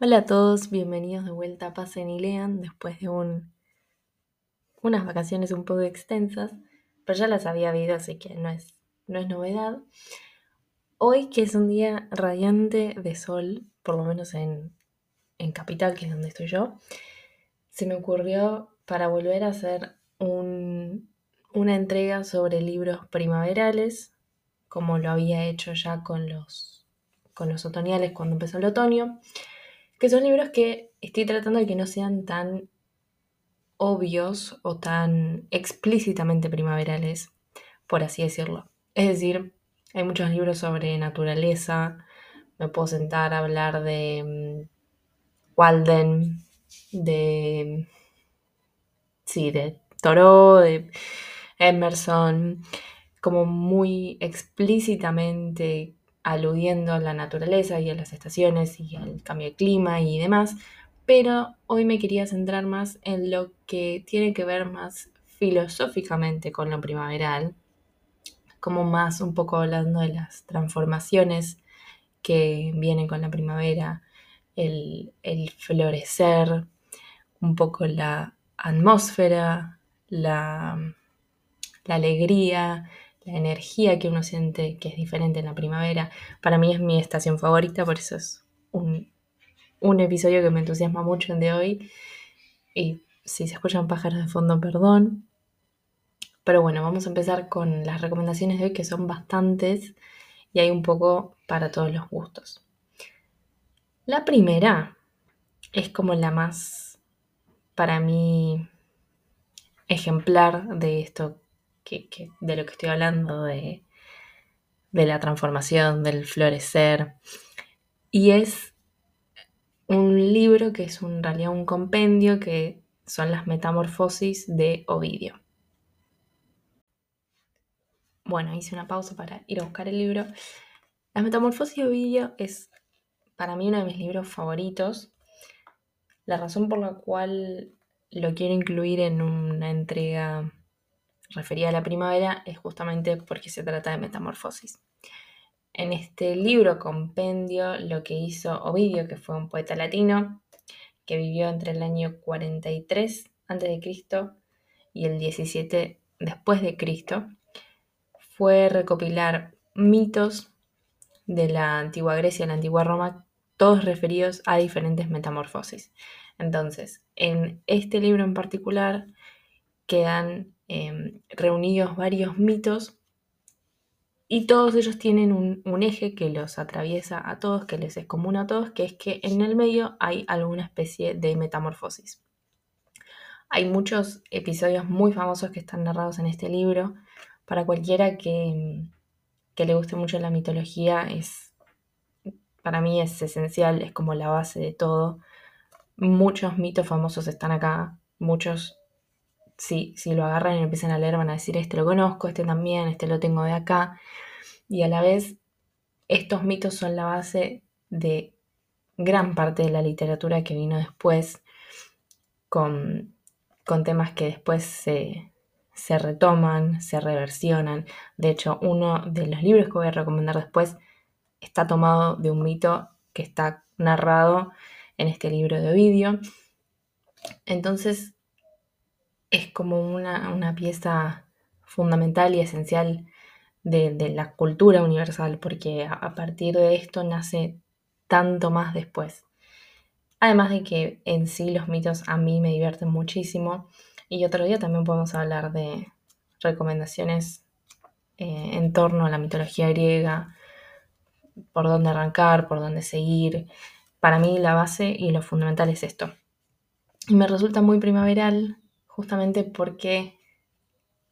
Hola a todos, bienvenidos de vuelta a Pasen y Lean después de un, unas vacaciones un poco extensas, pero ya las había habido, así que no es, no es novedad. Hoy, que es un día radiante de sol, por lo menos en, en Capital, que es donde estoy yo, se me ocurrió para volver a hacer un, una entrega sobre libros primaverales, como lo había hecho ya con los, con los otoñales cuando empezó el otoño que son libros que estoy tratando de que no sean tan obvios o tan explícitamente primaverales, por así decirlo. Es decir, hay muchos libros sobre naturaleza, me puedo sentar a hablar de mm, Walden, de... Sí, de Thoreau, de Emerson, como muy explícitamente aludiendo a la naturaleza y a las estaciones y al cambio de clima y demás, pero hoy me quería centrar más en lo que tiene que ver más filosóficamente con lo primaveral, como más un poco hablando de las transformaciones que vienen con la primavera, el, florecer, un poco la atmósfera, la alegría, la energía que uno siente que es diferente en la primavera. Para mí es mi estación favorita, por eso es un, un episodio que me entusiasma mucho el de hoy. Y si se escuchan pájaros de fondo, perdón. Pero bueno, vamos a empezar con las recomendaciones de hoy, que son bastantes y hay un poco para todos los gustos. La primera es como la más, para mí, ejemplar de esto de lo que estoy hablando, de, de la transformación, del florecer. Y es un libro que es en realidad un compendio que son las metamorfosis de Ovidio. Bueno, hice una pausa para ir a buscar el libro. Las metamorfosis de Ovidio es para mí uno de mis libros favoritos. La razón por la cual lo quiero incluir en una entrega referida a la primavera es justamente porque se trata de metamorfosis. En este libro compendio lo que hizo Ovidio, que fue un poeta latino, que vivió entre el año 43 a.C. y el 17 después de Cristo, fue recopilar mitos de la antigua Grecia y la antigua Roma, todos referidos a diferentes metamorfosis. Entonces, en este libro en particular quedan Em, reunidos varios mitos y todos ellos tienen un, eje que los atraviesa a todos, que les es común a todos, que es que en el medio hay alguna especie de metamorfosis. Hay muchos episodios muy famosos que están narrados en este libro. Para cualquiera que, que le guste mucho la mitología, es, para mí es esencial, es como la base de todo. Muchos mitos famosos están acá, muchos si, si lo agarran y empiezan a leer, van a decir, este lo conozco, este también, este lo tengo de acá. Y a la vez, estos mitos son la base de gran parte de la literatura que vino después, con, temas que después se, se retoman, se reversionan. De hecho, uno de los libros que voy a recomendar después está tomado de un mito que está narrado en este libro de Ovidio. Entonces, es como una, pieza fundamental y esencial de, la cultura universal, porque a, partir de esto nace tanto más después. Además de que en sí los mitos a mí me divierten muchísimo. Y otro día también podemos hablar de recomendaciones eh, en torno a la mitología griega, por dónde arrancar, por dónde seguir. Para mí la base y lo fundamental es esto. Y me resulta muy primaveral justamente porque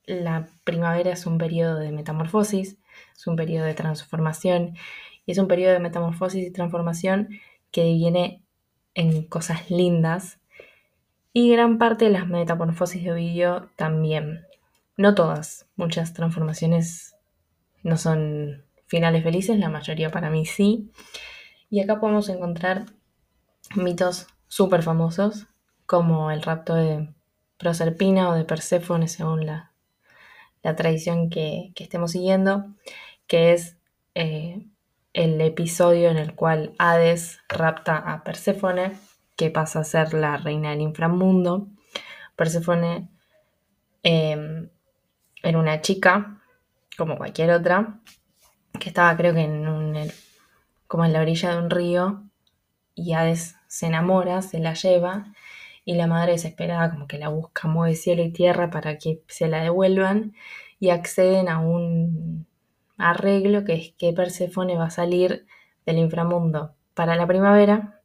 la primavera es un periodo de metamorfosis, es un periodo de transformación y es un periodo de metamorfosis y transformación que viene en cosas lindas y gran parte de las metamorfosis de Ovidio también. No todas, muchas transformaciones no son finales felices, la mayoría para mí sí. Y acá podemos encontrar mitos súper famosos como el rapto de Proserpina o de Perséfone, según la, tradición que, estemos siguiendo, que es eh, el episodio en el cual Hades rapta a Perséfone, que pasa a ser la reina del inframundo. Perséfone em, era una chica, como cualquier otra, que estaba creo que en como en la orilla de un río, y Hades se enamora, se la lleva, y la madre desesperada como que la busca, mueve cielo y tierra para que se la devuelvan, y acceden a un arreglo que es que Perséfone va a salir del inframundo para la primavera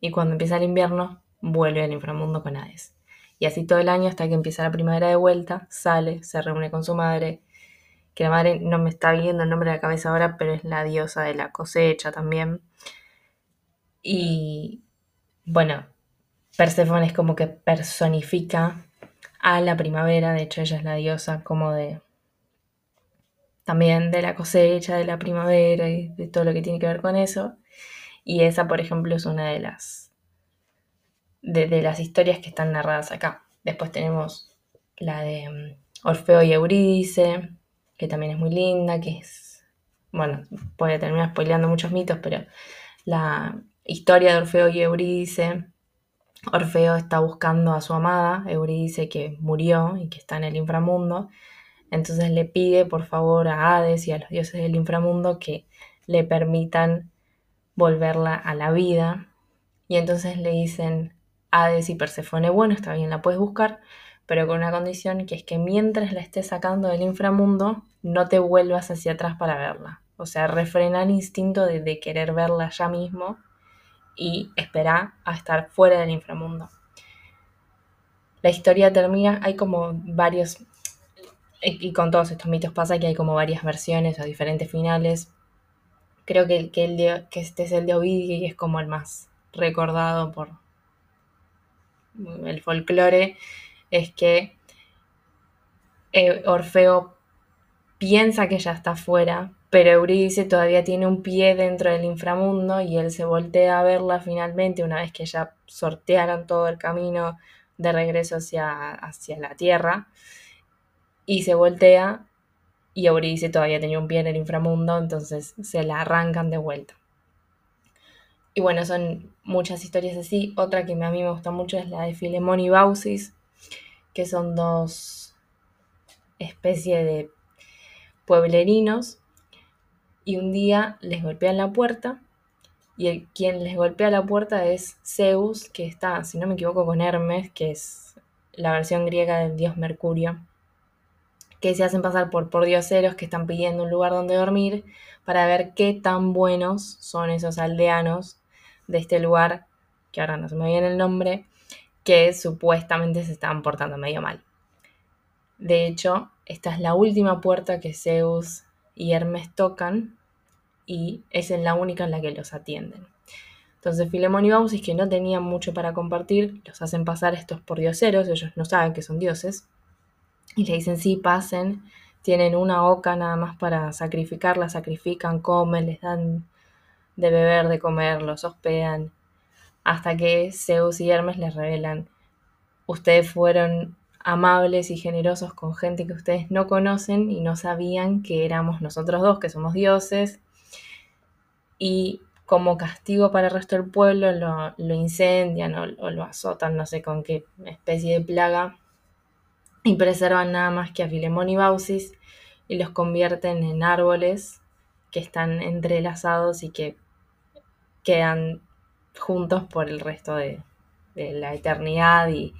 y cuando empieza el invierno vuelve al inframundo con Hades. Y así todo el año hasta que empieza la primavera de vuelta, sale, se reúne con su madre, que la madre no me está viendo el nombre de la cabeza ahora, pero es la diosa de la cosecha también. Y bueno, Perséfone es como que personifica a la primavera, de hecho ella es la diosa como de también de la cosecha, de la primavera y de todo lo que tiene que ver con eso. Y esa, por ejemplo, es una de las, de, las historias que están narradas acá. Después tenemos la de mm, Orfeo y Eurídice, que también es muy linda, que es, bueno, puede terminar spoileando muchos mitos, pero la historia de Orfeo y Eurídice, Orfeo está buscando a su amada, Eurídice, que murió y que está en el inframundo, entonces le pide por favor a Hades y a los dioses del inframundo que le permitan volverla a la vida. Y entonces le dicen Hades y Persefone, bueno, está bien, la puedes buscar, pero con una condición que es que mientras la estés sacando del inframundo, no te vuelvas hacia atrás para verla. O sea, refrena el instinto de, de querer verla ya mismo y espera a estar fuera del inframundo. La historia termina, hay como varios y con todos estos mitos pasa que hay como varias versiones o diferentes finales. Creo que, el que este es el de Ovidio y es como el más recordado por el folclore. Es que eh, Orfeo piensa que ya está fuera, pero Eurídice todavía tiene un pie dentro del inframundo y él se voltea a verla finalmente una vez que ya sortearon todo el camino de regreso hacia, hacia la tierra y se voltea y Euridice todavía tenía un pie en el inframundo, entonces se la arrancan de vuelta. Y bueno, son muchas historias así. Otra que a mí me gusta mucho es la de Filemón y Bausis, que son dos especies de pueblerinos. Y un día les golpean la puerta. Y quien les golpea la puerta es Zeus, que está, si no me equivoco, con Hermes, que es la versión griega del dios Mercurio que se hacen pasar por, por dioseros que están pidiendo un lugar donde dormir para ver qué tan buenos son esos aldeanos de este lugar, que ahora no se me viene el nombre, que supuestamente se estaban portando medio mal. De hecho, esta es la última puerta que Zeus y Hermes tocan y es la única en la que los atienden. Entonces Filemón y Bausis, que no tenían mucho para compartir, los hacen pasar estos por dioseros, ellos no saben que son dioses, y le dicen, sí, pasen, tienen una oca nada más para sacrificarla, sacrifican, comen, les dan de beber, de comer, los hospedan, hasta que Zeus y Hermes les revelan, ustedes fueron amables y generosos con gente que ustedes no conocen y no sabían que éramos nosotros dos, que somos dioses, y como castigo para el resto del pueblo lo, incendian o, lo azotan, no sé con qué especie de plaga, y preservan nada más que a Filemón y Bausis y los convierten en árboles que están entrelazados y que quedan juntos por el resto de, la eternidad y,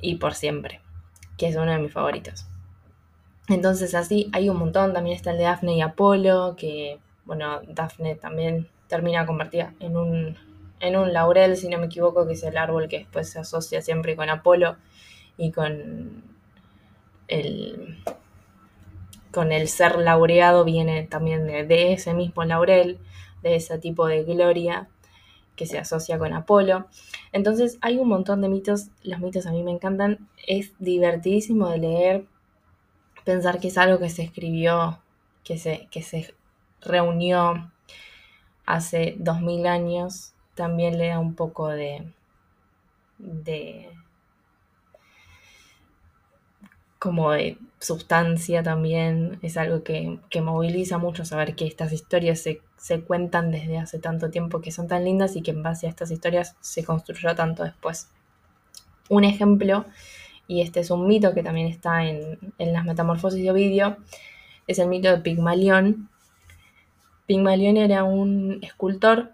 y, por siempre, que es uno de mis favoritos. Entonces así hay un montón, también está el de Dafne y Apolo, que bueno, Dafne también termina convertida en un, en un laurel, si no me equivoco, que es el árbol que después se asocia siempre con Apolo y con el, con el ser laureado viene también de, ese mismo laurel, de ese tipo de gloria que se asocia con Apolo. Entonces hay un montón de mitos, los mitos a mí me encantan, es divertidísimo de leer, pensar que es algo que se escribió, que se, que se reunió hace dos mil años, también le da un poco de, de como de sustancia también. Es algo que, moviliza mucho saber que estas historias se, se, cuentan desde hace tanto tiempo, que son tan lindas y que en base a estas historias se construyó tanto después. Un ejemplo, y este es un mito que también está en, en las metamorfosis de Ovidio, es el mito de Pigmalión. Pigmalión era un escultor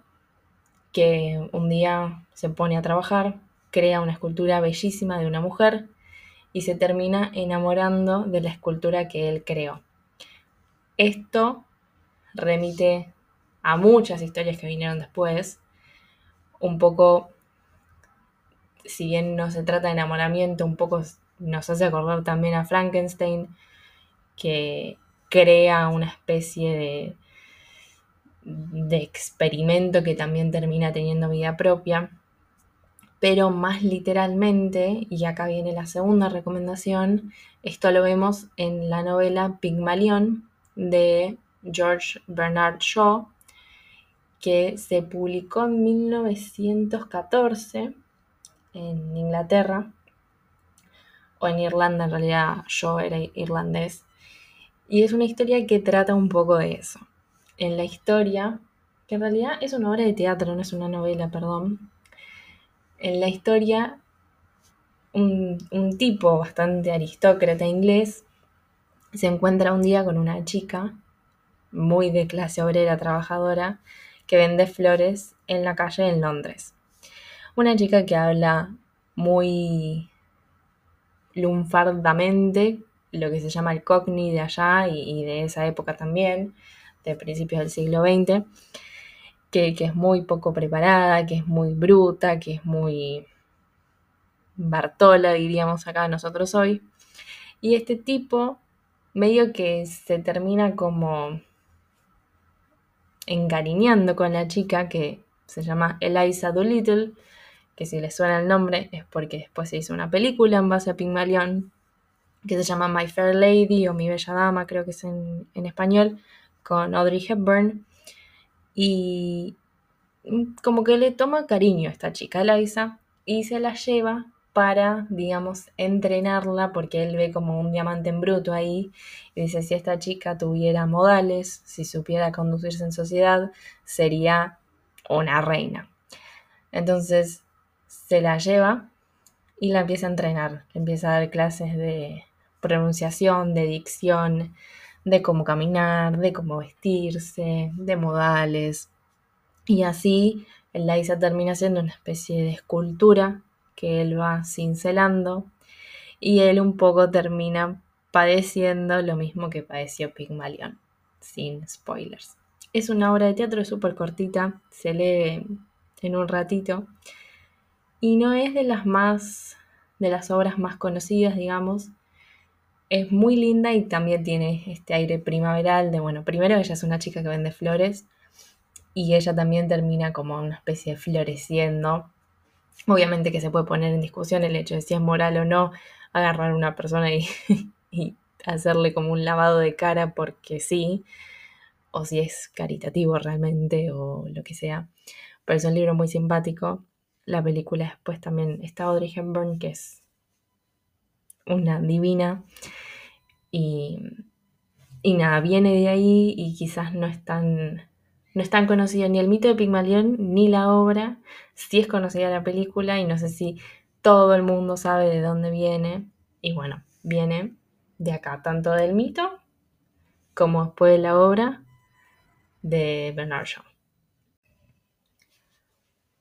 que un día se pone a trabajar, crea una escultura bellísima de una mujer y se termina enamorando de la escultura que él creó. Esto remite a muchas historias que vinieron después, un poco, si bien no se trata de enamoramiento, un poco nos hace acordar también a Frankenstein, que crea una especie de, de experimento que también termina teniendo vida propia pero más literalmente, y acá viene la segunda recomendación, esto lo vemos en la novela Pygmalion de George Bernard Shaw, que se publicó en 1914 en Inglaterra, o en Irlanda, en realidad Shaw era irlandés, y es una historia que trata un poco de eso. En la historia, que en realidad es una obra de teatro, no es una novela, perdón, en la historia un, tipo bastante aristócrata inglés se encuentra un día con una chica muy de clase obrera trabajadora que vende flores en la calle en Londres. Una chica que habla muy lunfardamente, lo que se llama el cockney de allá y, y de esa época también, de principios del siglo XX, que, es muy poco preparada, que es muy bruta, que es muy Bartola, diríamos acá nosotros hoy. Y este tipo medio que se termina como encariñando con la chica que se llama Eliza Doolittle, que si le suena el nombre es porque después se hizo una película en base a Pygmalion que se llama My Fair Lady o Mi Bella Dama, creo que es en español, con Audrey Hepburn. Y como que le toma cariño a esta chica, Liza, y se la lleva para, digamos, entrenarla, porque él ve como un diamante en bruto ahí, y dice, si esta chica tuviera modales, si supiera conducirse en sociedad, sería una reina. Entonces se la lleva y la empieza a entrenar, empieza a dar clases de pronunciación, de dicción, de cómo caminar, de cómo vestirse, de modales. Y así el Liza termina siendo una especie de escultura que él va cincelando y él un poco termina padeciendo lo mismo que padeció Pygmalion, sin spoilers. Es una obra de teatro súper cortita, se lee en un ratito y no es de las más de las obras más conocidas, digamos, es muy linda y también tiene este aire primaveral de, bueno, primero ella es una chica que vende flores y ella también termina como una especie de floreciendo. Obviamente que se puede poner en discusión el hecho de si es moral o no agarrar a una persona y, y hacerle como un lavado de cara porque sí, o si es caritativo realmente o lo que sea. Pero es un libro muy simpático. La película después también está Audrey Hepburn, que es una divina. Y, nada, viene de ahí y quizás no es tan, no es tan conocido ni el mito de Pigmalión ni la obra. Sí es conocida la película y no sé si todo el mundo sabe de dónde viene. Y bueno, viene de acá, tanto del mito como después de la obra de Bernard Shaw.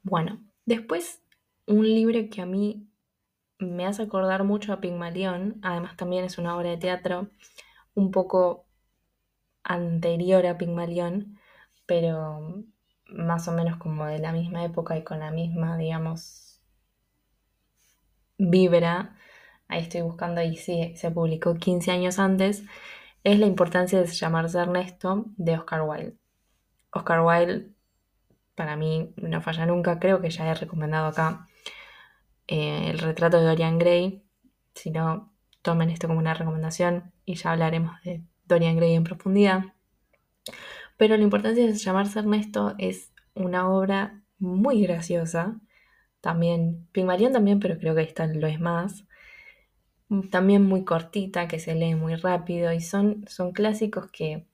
Bueno, después un libro que a mí me hace acordar mucho a Pigmalión, además también es una obra de teatro un poco anterior a Pigmalión, pero más o menos como de la misma época y con la misma, digamos, vibra. Ahí estoy buscando y sí, se publicó 15 años antes. Es la importancia de llamarse Ernesto de Oscar Wilde. Oscar Wilde, para mí, no falla nunca, creo que ya he recomendado acá eh, el retrato de Dorian Gray. Si no, tomen esto como una recomendación y ya hablaremos de Dorian Gray en profundidad. Pero la importancia de llamarse Ernesto es una obra muy graciosa. También, Pigmalión también, pero creo que esta lo es más. también muy cortita, que se lee muy rápido y son, son clásicos que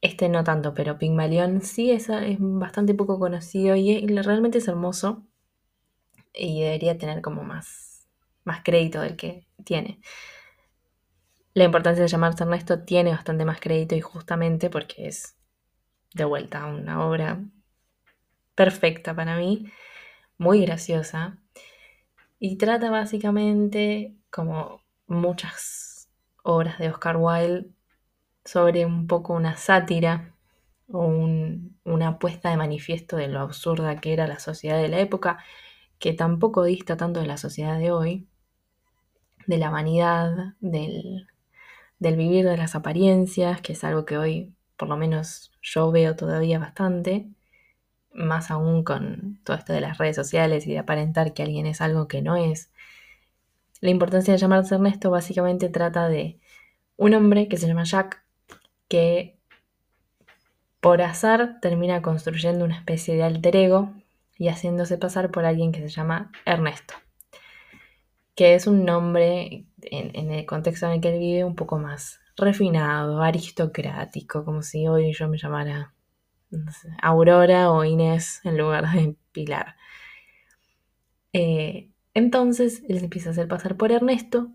este no tanto, pero Pigmalión sí es, es bastante poco conocido y, realmente es hermoso y debería tener como más, más crédito del que tiene. La importancia de llamarse Ernesto tiene bastante más crédito y justamente porque es de vuelta una obra perfecta para mí, muy graciosa y trata básicamente como muchas obras de Oscar Wilde sobre un poco una sátira o una puesta de manifiesto de lo absurda que era la sociedad de la época, que tampoco dista tanto de la sociedad de hoy, de la vanidad, del, del vivir de las apariencias, que es algo que hoy por lo menos yo veo todavía bastante, más aún con todo esto de las redes sociales y de aparentar que alguien es algo que no es. La importancia de llamarse Ernesto básicamente trata de un hombre que se llama Jack, que por azar termina construyendo una especie de alter ego y haciéndose pasar por alguien que se llama Ernesto, que es un nombre en, el contexto en el que él vive un poco más refinado, aristocrático, como si hoy yo me llamara Aurora o Inés en lugar de Pilar. Eh, entonces él empieza a hacer pasar por Ernesto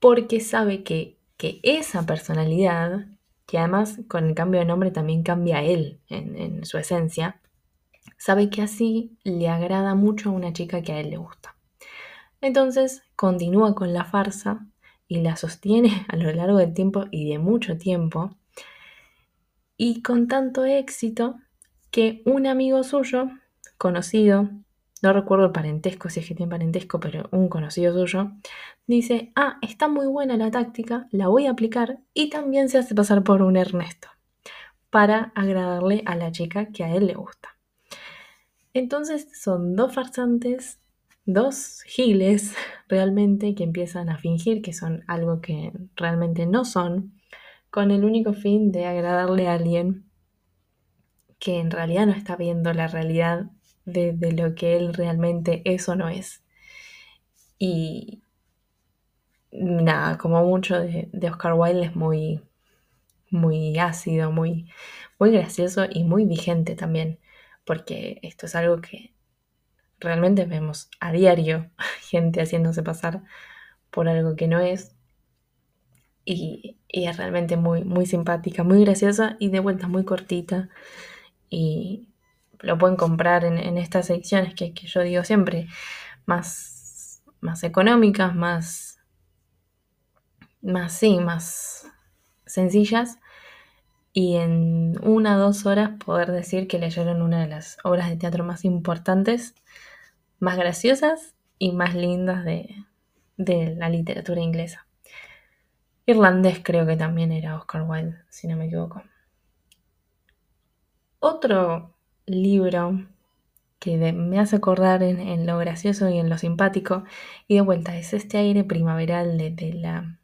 porque sabe que, que esa personalidad que además con el cambio de nombre también cambia él en, su esencia, sabe que así le agrada mucho a una chica que a él le gusta. Entonces continúa con la farsa y la sostiene a lo largo del tiempo y de mucho tiempo, y con tanto éxito que un amigo suyo, conocido, no recuerdo el parentesco, si es que tiene parentesco, pero un conocido suyo, dice, ah, está muy buena la táctica, la voy a aplicar y también se hace pasar por un Ernesto para agradarle a la chica que a él le gusta. Entonces son dos farsantes, dos giles realmente que empiezan a fingir que son algo que realmente no son, con el único fin de agradarle a alguien que en realidad no está viendo la realidad de, lo que él realmente es o no es. Y nada, como mucho de, Oscar Wilde es muy, muy ácido, muy, muy gracioso y muy vigente también, porque esto es algo que realmente vemos a diario, gente haciéndose pasar por algo que no es. Y, es realmente muy, muy simpática, muy graciosa y de vuelta muy cortita. Y, lo pueden comprar en, estas secciones que, yo digo siempre, más, más económicas, más, más, sí, más sencillas. Y en una o dos horas poder decir que leyeron una de las obras de teatro más importantes, más graciosas y más lindas de, de la literatura inglesa. Irlandés creo que también era Oscar Wilde, si no me equivoco. Otro libro que me hace acordar en, lo gracioso y en lo simpático. Y de vuelta, es este aire primaveral de, la,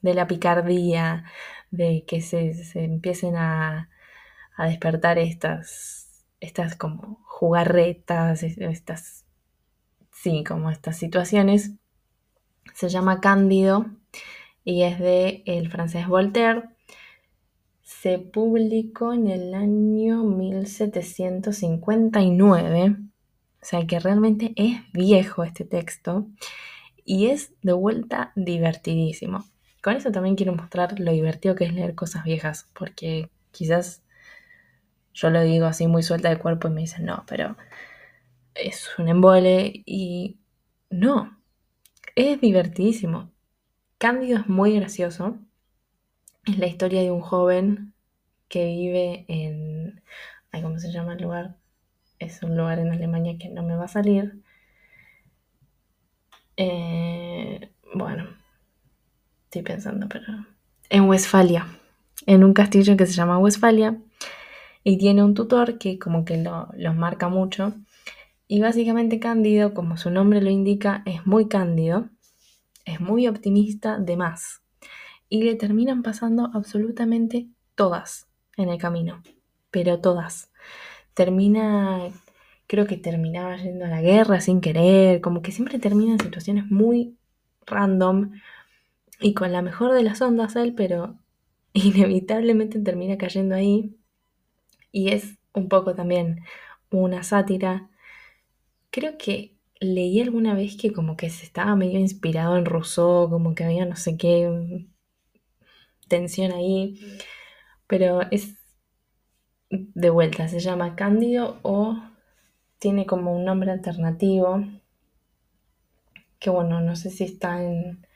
de la picardía, de que se, empiecen a, a, despertar estas, estas como jugarretas, estas, sí, como estas situaciones. Se llama Cándido y es de el francés Voltaire se publicó en el año 1759, o sea que realmente es viejo este texto y es de vuelta divertidísimo. Con eso también quiero mostrar lo divertido que es leer cosas viejas, porque quizás yo lo digo así muy suelta de cuerpo y me dicen, no, pero es un embole y no, es divertidísimo. Cándido es muy gracioso es la historia de un joven que vive en... ¿Cómo se llama el lugar? Es un lugar en Alemania que no me va a salir. Eh, bueno, estoy pensando, pero... En Westfalia, en un castillo que se llama Westfalia, y tiene un tutor que como que lo, los marca mucho. Y básicamente Cándido, como su nombre lo indica, es muy cándido, es muy optimista de más y le terminan pasando absolutamente todas en el camino, pero todas. Termina, creo que terminaba yendo a la guerra sin querer, como que siempre termina en situaciones muy random y con la mejor de las ondas él, pero inevitablemente termina cayendo ahí. Y es un poco también una sátira. Creo que leí alguna vez que como que se estaba medio inspirado en Rousseau, como que había no sé qué tensión ahí, pero es de vuelta, se llama Cándido o tiene como un nombre alternativo, que bueno, no sé si está en,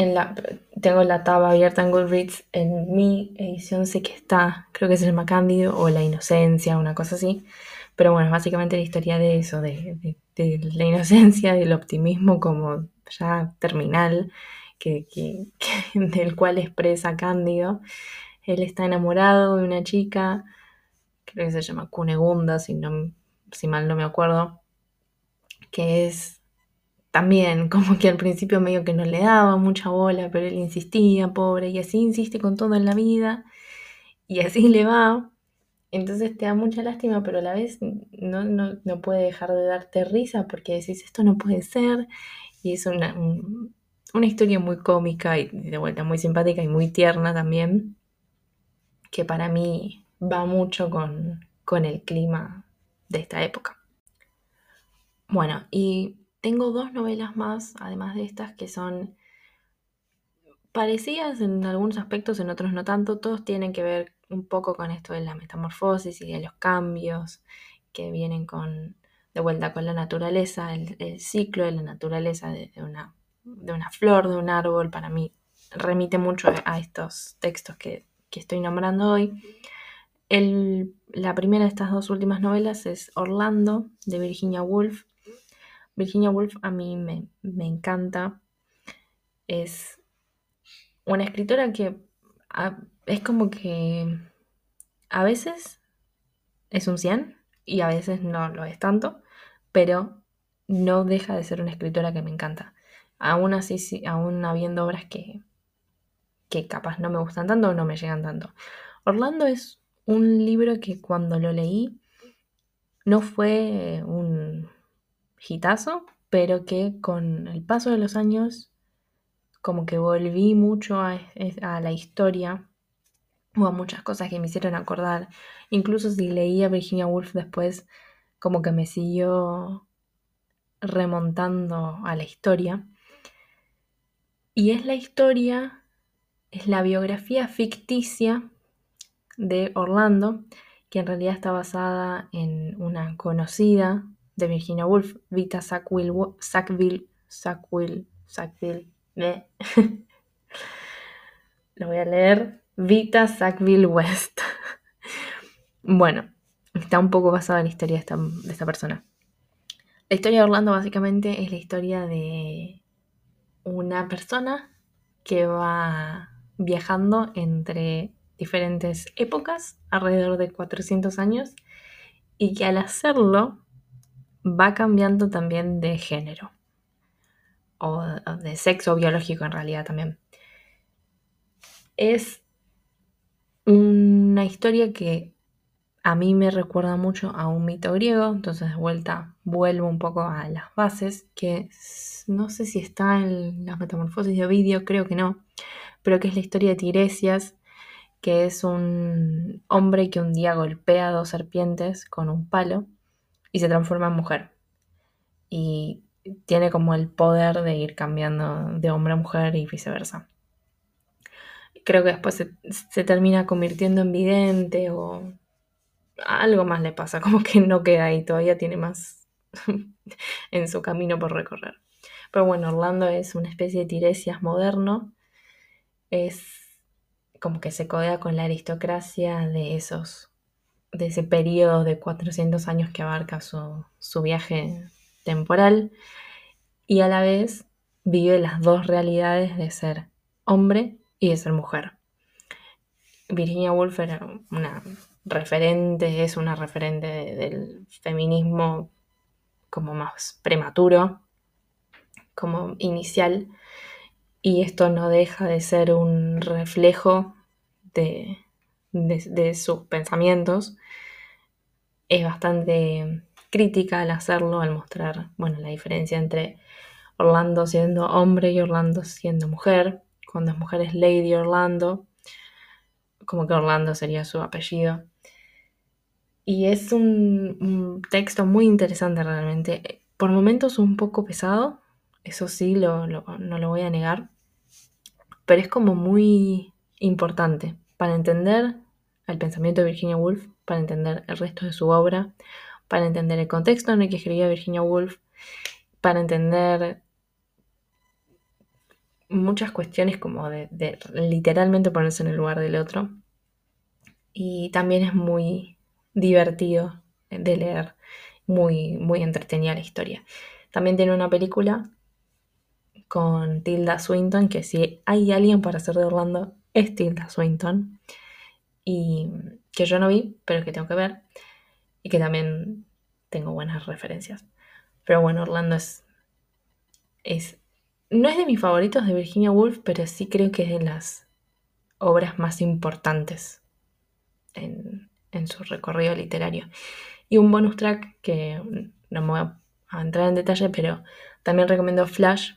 en la, tengo la tab abierta en Goodreads, en mi edición sé que está, creo que se llama Cándido o La Inocencia, una cosa así. Pero bueno, es básicamente la historia de eso, de, la inocencia, del optimismo como ya terminal, que, del cual expresa Cándido. Él está enamorado de una chica, creo que se llama Cunegunda, si, no, si mal no me acuerdo, que es también como que al principio medio que no le daba mucha bola, pero él insistía, pobre, y así insiste con todo en la vida, y así le va. Entonces te da mucha lástima, pero a la vez no, no, puede dejar de darte risa porque decís, esto no puede ser, y es una, una historia muy cómica y de vuelta muy simpática y muy tierna también, que para mí va mucho con, con el clima de esta época. Bueno, y tengo dos novelas más, además de estas, que son parecidas en algunos aspectos, en otros no tanto. Todos tienen que ver un poco con esto de la metamorfosis y de los cambios que vienen con, de vuelta con la naturaleza, el, ciclo de la naturaleza de, una, de, una, flor, de un árbol, para mí remite mucho a estos textos que, que estoy nombrando hoy. El, la primera de estas dos últimas novelas es Orlando, de Virginia Woolf. Virginia Woolf a mí me, encanta. Es una escritora que es como que a veces es un 100 y a veces no lo es tanto, pero no deja de ser una escritora que me encanta. Aún así, sí, aún habiendo obras que, que capaz no me gustan tanto o no me llegan tanto. Orlando es un libro que cuando lo leí no fue un pero que con el paso de los años como que volví mucho a, la historia o a muchas cosas que me hicieron acordar. Incluso si leía Virginia Woolf después, como que me siguió remontando a la historia. Y es la historia, es la biografía ficticia de Orlando, que en realidad está basada en una conocida de Virginia Woolf, Vita Sackville, Sackville, Sackville, Sackville, lo voy a leer, Vita Sackville West. bueno, está un poco basada en la historia de esta, de esta persona. La historia de Orlando básicamente es la historia de una persona que va viajando entre diferentes épocas, alrededor de 400 años, y que al hacerlo va cambiando también de género o de sexo biológico en realidad también. Es una historia que a mí me recuerda mucho a un mito griego, entonces de vuelta vuelvo un poco a las bases, que no sé si está en las metamorfosis de Ovidio, creo que no, pero que es la historia de Tiresias, que es un hombre que un día golpea a dos serpientes con un palo y se transforma en mujer. Y tiene como el poder de ir cambiando de hombre a mujer y viceversa. Creo que después se, termina convirtiendo en vidente o algo más le pasa, como que no queda ahí, todavía tiene más en su camino por recorrer. Pero bueno, Orlando es una especie de Tiresias moderno, es como que se codea con la aristocracia de esos de ese periodo de 400 años que abarca su, viaje temporal y a la vez vive las dos realidades de ser hombre y de ser mujer. Virginia Woolf era una referente, es una referente del feminismo como más prematuro, como inicial, y esto no deja de ser un reflejo de, de, sus pensamientos. Es bastante crítica al hacerlo, al mostrar, bueno, la diferencia entre Orlando siendo hombre y Orlando siendo mujer. Cuando es mujer es Lady Orlando, como que Orlando sería su apellido. Y es un, texto muy interesante realmente. Por momentos un poco pesado, eso sí, no lo voy a negar, pero es como muy importante para entender el pensamiento de Virginia Woolf, para entender el resto de su obra, para entender el contexto en el que escribía Virginia Woolf, para entender muchas cuestiones como de, de, literalmente ponerse en el lugar del otro. Y también es muy divertido de leer, muy, muy entretenida la historia. También tiene una película con Tilda Swinton, que si hay alguien para hacer de Orlando, es Tilda Swinton. Y que yo no vi, pero que tengo que ver. Y que también tengo buenas referencias. Pero bueno, Orlando es. es no es de mis favoritos de Virginia Woolf, pero sí creo que es de las obras más importantes en, en su recorrido literario. Y un bonus track que no me voy a entrar en detalle, pero también recomiendo Flash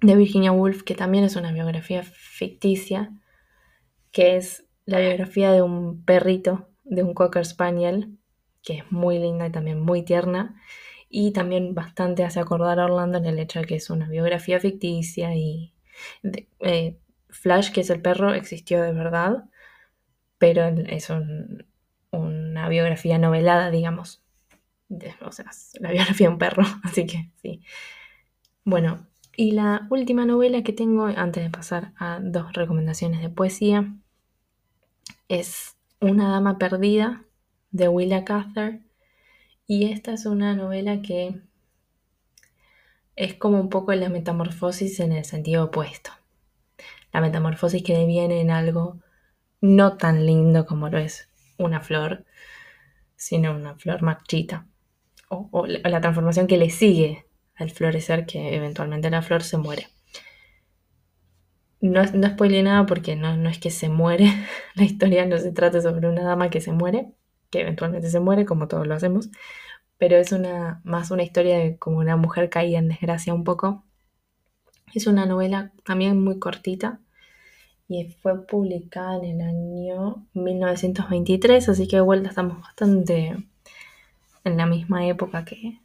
de Virginia Woolf, que también es una biografía ficticia, que es la biografía de un perrito, de un Cocker Spaniel, que es muy linda y también muy tierna, y también bastante hace acordar a Orlando en el hecho de que es una biografía ficticia y eh, Flash, que es el perro, existió de verdad, pero es una biografía novelada, digamos. o sea, la biografía de un perro, así que sí. Bueno, y la última novela que tengo, antes de pasar a dos recomendaciones de poesía, es Una dama perdida de Willa Cather. Y esta es una novela que es como un poco la metamorfosis en el sentido opuesto. La metamorfosis que deviene en algo no tan lindo como lo es una flor, sino una flor marchita. O, la transformación que le sigue al florecer, que eventualmente la flor se muere. No, no nada porque no, no es que se muere, la historia no se trata sobre una dama que se muere, que eventualmente se muere, como todos lo hacemos, pero es una, más una historia de como una mujer caída en desgracia un poco. Es una novela también muy cortita y fue publicada en el año 1923, así que de vuelta estamos bastante en la misma época que,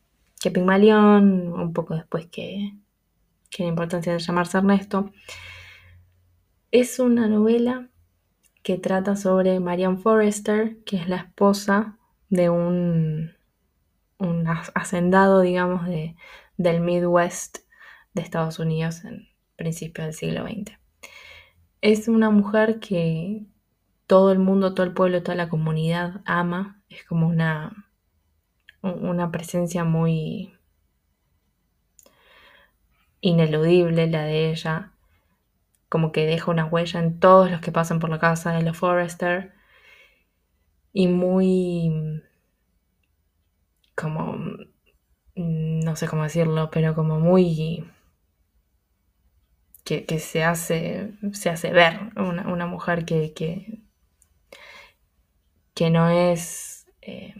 que Pigmalión, un poco después que, que la importancia de llamarse Ernesto. Es una novela que trata sobre Marianne Forrester, que es la esposa de un, un hacendado, digamos, de, del Midwest de Estados Unidos en principios del siglo XX. Es una mujer que todo el mundo, todo el pueblo, toda la comunidad ama. Es como una, una presencia muy ineludible la de ella. Como que deja una huella en todos los que pasan por la casa de los Forrester. Y muy como, no sé cómo decirlo, pero como muy que, se, hace, se hace ver, una, mujer que, que, no es, eh,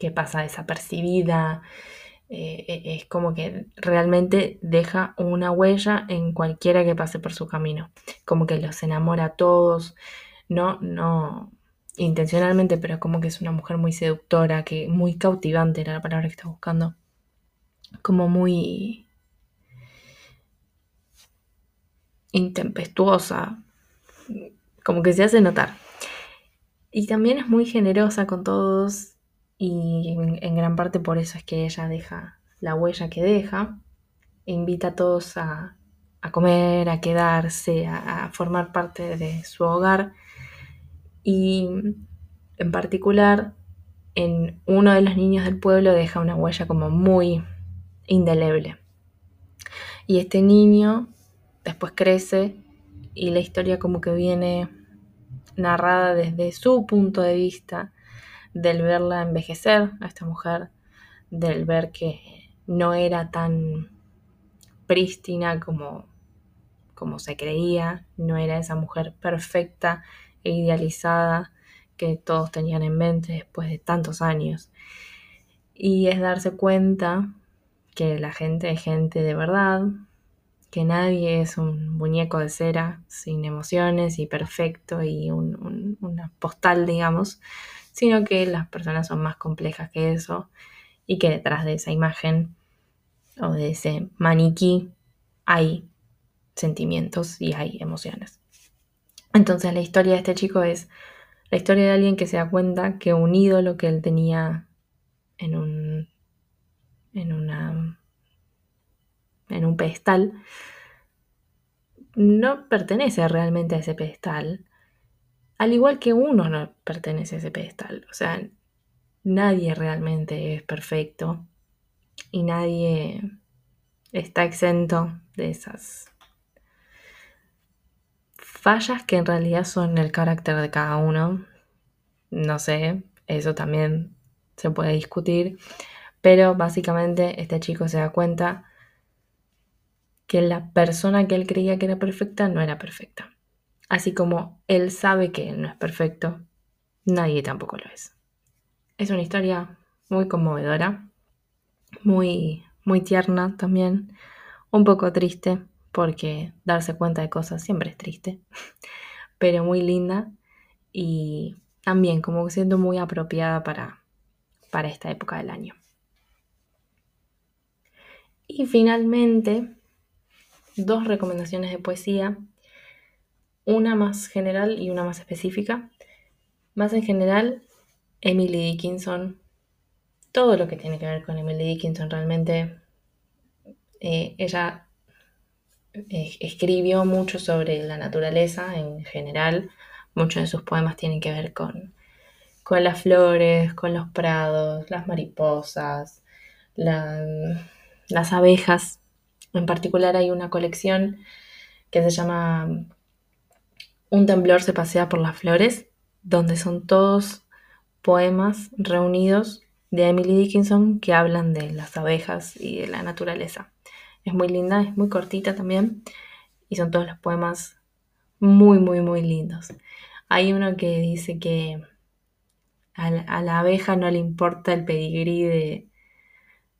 que pasa desapercibida, eh, e, es como que realmente deja una huella en cualquiera que pase por su camino, como que los enamora a todos, no, no intencionalmente, pero como que es una mujer muy seductora, que muy cautivante era la palabra que está buscando, como muy intempestuosa, como que se hace notar. Y también es muy generosa con todos y en, gran parte por eso es que ella deja la huella que deja, e invita a todos a, comer, a quedarse, a, formar parte de su hogar y en particular en uno de los niños del pueblo deja una huella como muy indeleble. Y este niño después crece y la historia como que viene narrada desde su punto de vista, del verla envejecer a esta mujer, del ver que no era tan prístina como, como se creía, no era esa mujer perfecta e idealizada que todos tenían en mente después de tantos años. Y es darse cuenta que la gente es gente de verdad, que nadie es un muñeco de cera sin emociones y perfecto y una postal, digamos, sino que las personas son más complejas que eso y que detrás de esa imagen o de ese maniquí hay sentimientos y hay emociones. Entonces la historia de este chico es la historia de alguien que se da cuenta que un ídolo que él tenía en un en una en un pedestal no pertenece realmente a ese pedestal, al igual que uno no pertenece a ese pedestal. O sea, nadie realmente es perfecto y nadie está exento de esas fallas que en realidad son el carácter de cada uno. No sé, eso también se puede discutir, pero básicamente este chico se da cuenta que la persona que él creía que era perfecta no era perfecta. Así como él sabe que él no es perfecto, nadie tampoco lo es. Es una historia muy conmovedora, muy, muy tierna también, un poco triste, porque darse cuenta de cosas siempre es triste, pero muy linda y también como siendo muy apropiada para, para esta época del año. Y finalmente, dos recomendaciones de poesía, una más general y una más específica. Más en general, Emily Dickinson, todo lo que tiene que ver con Emily Dickinson realmente, eh, ella eh, escribió mucho sobre la naturaleza en general, muchos de sus poemas tienen que ver con, con las flores, con los prados, las mariposas, las abejas. En particular hay una colección que se llama Un temblor se pasea por las flores, donde son todos poemas reunidos de Emily Dickinson que hablan de las abejas y de la naturaleza. Es muy linda, es muy cortita también y son todos los poemas muy, muy, muy lindos. Hay uno que dice que a la, abeja no le importa el pedigrí de,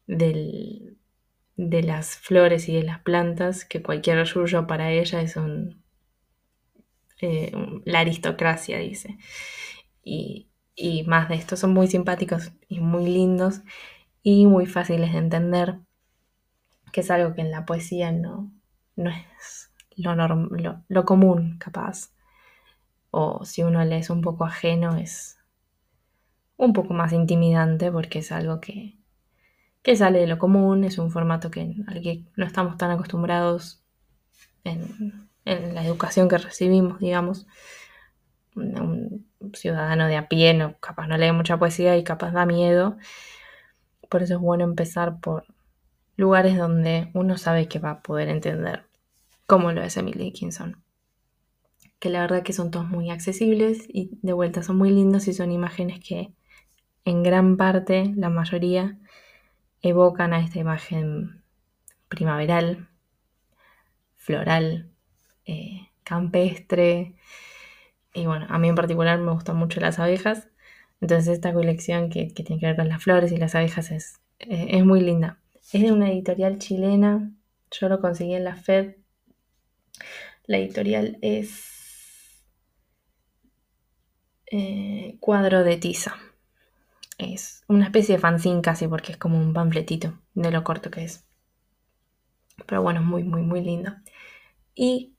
de las flores y de las plantas, que cualquier suyo para ella es un, eh, la aristocracia, dice. Y, y más de esto, son muy simpáticos y muy lindos y muy fáciles de entender que es algo que en la poesía no, no es lo, lo, común, capaz. O si uno le es un poco ajeno, es un poco más intimidante porque es algo que, que sale de lo común, es un formato que, al que no estamos tan acostumbrados en, en la educación que recibimos, digamos. Un ciudadano de a pie no, capaz no lee mucha poesía y capaz da miedo. Por eso es bueno empezar por lugares donde uno sabe que va a poder entender cómo lo es Emily Dickinson. Que la verdad que son todos muy accesibles y de vuelta son muy lindos y son imágenes que en gran parte, la mayoría, evocan a esta imagen primaveral, floral, eh, campestre. Y bueno, a mí en particular me gustan mucho las abejas. Entonces esta colección que, tiene que ver con las flores y las abejas es, eh, es muy linda. Es de una editorial chilena. Yo lo conseguí en la FED. La editorial es eh, Cuadro de Tiza. Es una especie de fanzine casi porque es como un panfletito de lo corto que es. Pero bueno, muy, muy, muy lindo. Y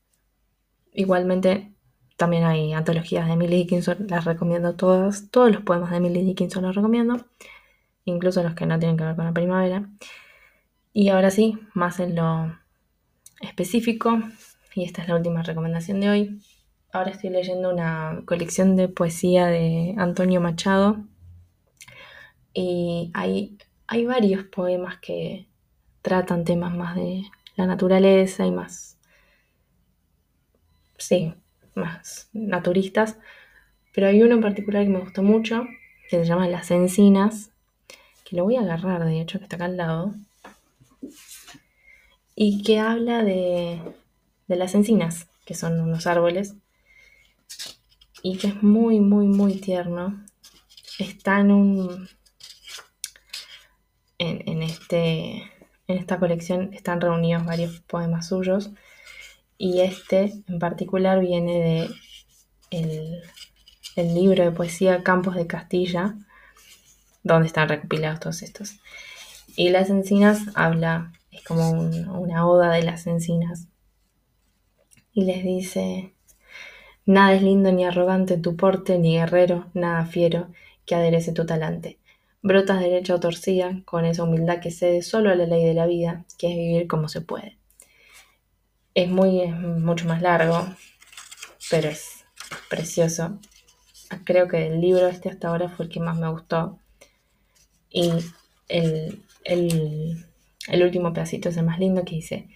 igualmente también hay antologías de Emily Dickinson, las recomiendo todas. Todos los poemas de Emily Dickinson los recomiendo, incluso los que no tienen que ver con la primavera. Y ahora sí, más en lo específico, y esta es la última recomendación de hoy. Ahora estoy leyendo una colección de poesía de Antonio Machado y hay, hay varios poemas que tratan temas más de la naturaleza y más, sí, más naturistas, pero hay uno en particular que me gustó mucho, que se llama Las Encinas, que lo voy a agarrar, de hecho, que está acá al lado y que habla de, las encinas, que son unos árboles, y que es muy, muy, muy tierno. Está en un... en, este, en esta colección están reunidos varios poemas suyos y este en particular viene de el, libro de poesía Campos de Castilla, donde están recopilados todos estos. Y las encinas habla, es como una oda de las encinas. Y les dice, nada es lindo ni arrogante tu porte, ni guerrero, nada fiero que aderece tu talante. Brotas derecha o torcida, con esa humildad que cede solo a la ley de la vida, que es vivir como se puede. Es, muy, mucho más largo, pero es precioso. Creo que el libro este hasta ahora fue el que más me gustó. Y el, el último pedacito es el más lindo que dice,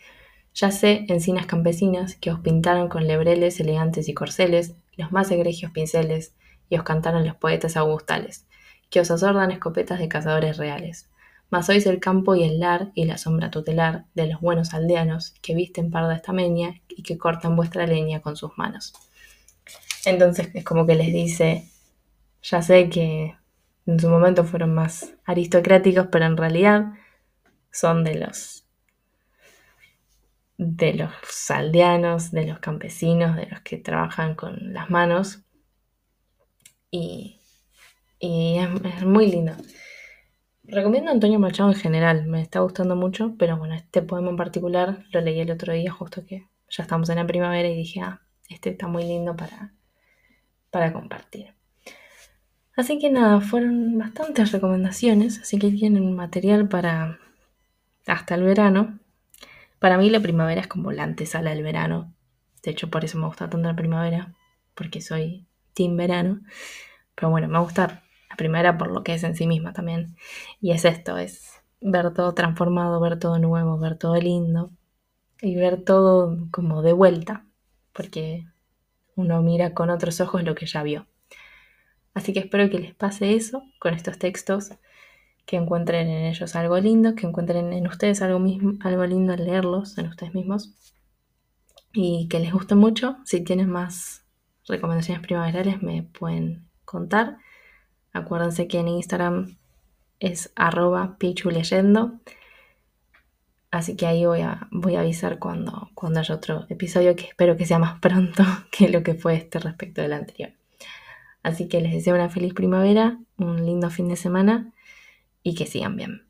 ya sé, encinas campesinas, que os pintaron con lebreles elegantes y corceles, los más egregios pinceles, y os cantaron los poetas augustales, que os asordan escopetas de cazadores reales. Mas sois el campo y el lar y la sombra tutelar de los buenos aldeanos que visten parda estameña y que cortan vuestra leña con sus manos. Entonces es como que les dice, ya sé que en su momento fueron más aristocráticos, pero en realidad son de los de los aldeanos, de los campesinos, de los que trabajan con las manos. Y, es, muy lindo. Recomiendo a Antonio Machado en general, me está gustando mucho, pero bueno, este poema en particular lo leí el otro día, justo que ya estamos en la primavera y dije, ah, este está muy lindo para, para compartir. Así que nada, fueron bastantes recomendaciones, así que tienen material para hasta el verano. Para mí la primavera es como la antesala del verano. De hecho, por eso me gusta tanto la primavera, porque soy team verano. Pero bueno, me gusta la primavera por lo que es en sí misma también. Y es esto, es ver todo transformado, ver todo nuevo, ver todo lindo. Y ver todo como de vuelta, porque uno mira con otros ojos lo que ya vio. Así que espero que les pase eso con estos textos que encuentren en ellos algo lindo, que encuentren en ustedes algo, mismo, algo lindo al leerlos, en ustedes mismos, y que les guste mucho. Si tienen más recomendaciones primaverales me pueden contar. Acuérdense que en Instagram es arroba pichuleyendo. Así que ahí voy a, voy a avisar cuando, cuando haya otro episodio que espero que sea más pronto que lo que fue este respecto del anterior. Así que les deseo una feliz primavera, un lindo fin de semana y que sigan bien.